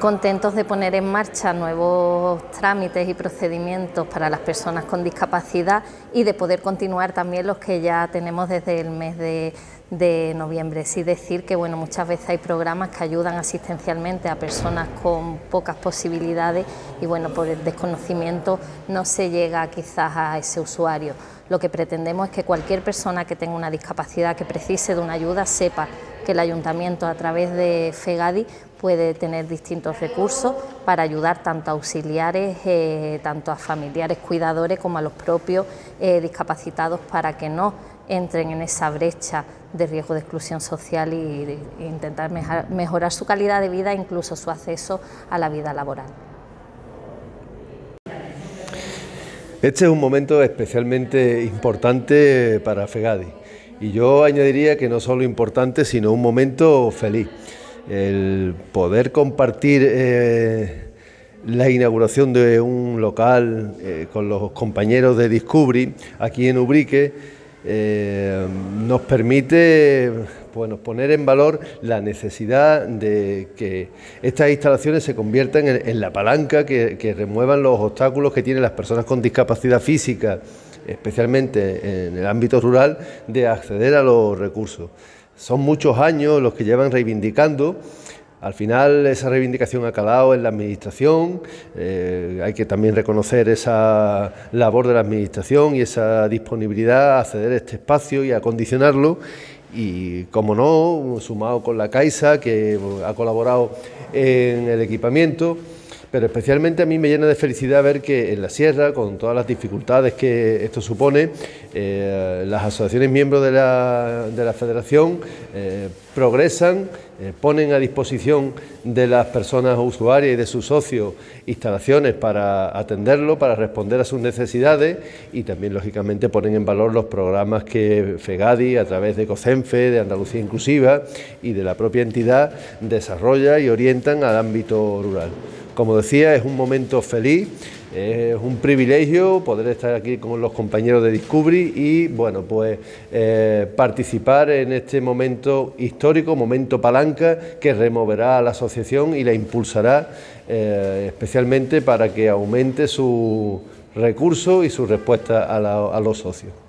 contentos de poner en marcha nuevos trámites y procedimientos para las personas con discapacidad y de poder continuar también los que ya tenemos desde el mes de, noviembre. Sí decir que bueno, muchas veces hay programas que ayudan asistencialmente a personas con pocas posibilidades y bueno, por el desconocimiento no se llega quizás a ese usuario. Lo que pretendemos es que cualquier persona que tenga una discapacidad, que precise de una ayuda, sepa que el ayuntamiento a través de FEGADI puede tener distintos recursos para ayudar tanto a auxiliares, eh, tanto a familiares cuidadores como a los propios eh, discapacitados para que no entren en esa brecha de riesgo de exclusión social e intentar mejorar su calidad de vida e incluso su acceso a la vida laboral. Este es un momento especialmente importante para FEGADI y yo añadiría que no solo importante, sino un momento feliz. El poder compartir eh, la inauguración de un local eh, con los compañeros de Discovery aquí en Ubrique eh, nos permite bueno, poner en valor la necesidad de que estas instalaciones se conviertan en, la palanca que, remuevan los obstáculos que tienen las personas con discapacidad física, especialmente en el ámbito rural, de acceder a los recursos. Son muchos años los que llevan reivindicando. Al final esa reivindicación ha calado en la Administración, eh, hay que también reconocer esa labor de la Administración y esa disponibilidad a acceder a este espacio y a acondicionarlo. Y, como no, sumado con la Caixa, que ha colaborado en el equipamiento, pero especialmente a mí me llena de felicidad ver que en la sierra, con todas las dificultades que esto supone, eh, las asociaciones miembros de la, de la federación eh, progresan, eh, ponen a disposición de las personas usuarias y de sus socios instalaciones para atenderlo, para responder a sus necesidades y también, lógicamente, ponen en valor los programas que FEGADI, a través de COCENFE, de Andalucía Inclusiva y de la propia entidad, desarrolla y orientan al ámbito rural. Como decía, es un momento feliz, es un privilegio poder estar aquí con los compañeros de Discovery y bueno, pues eh, participar en este momento histórico, momento palanca que removerá a la asociación y la impulsará eh, especialmente para que aumente su recurso y su respuesta a los socios.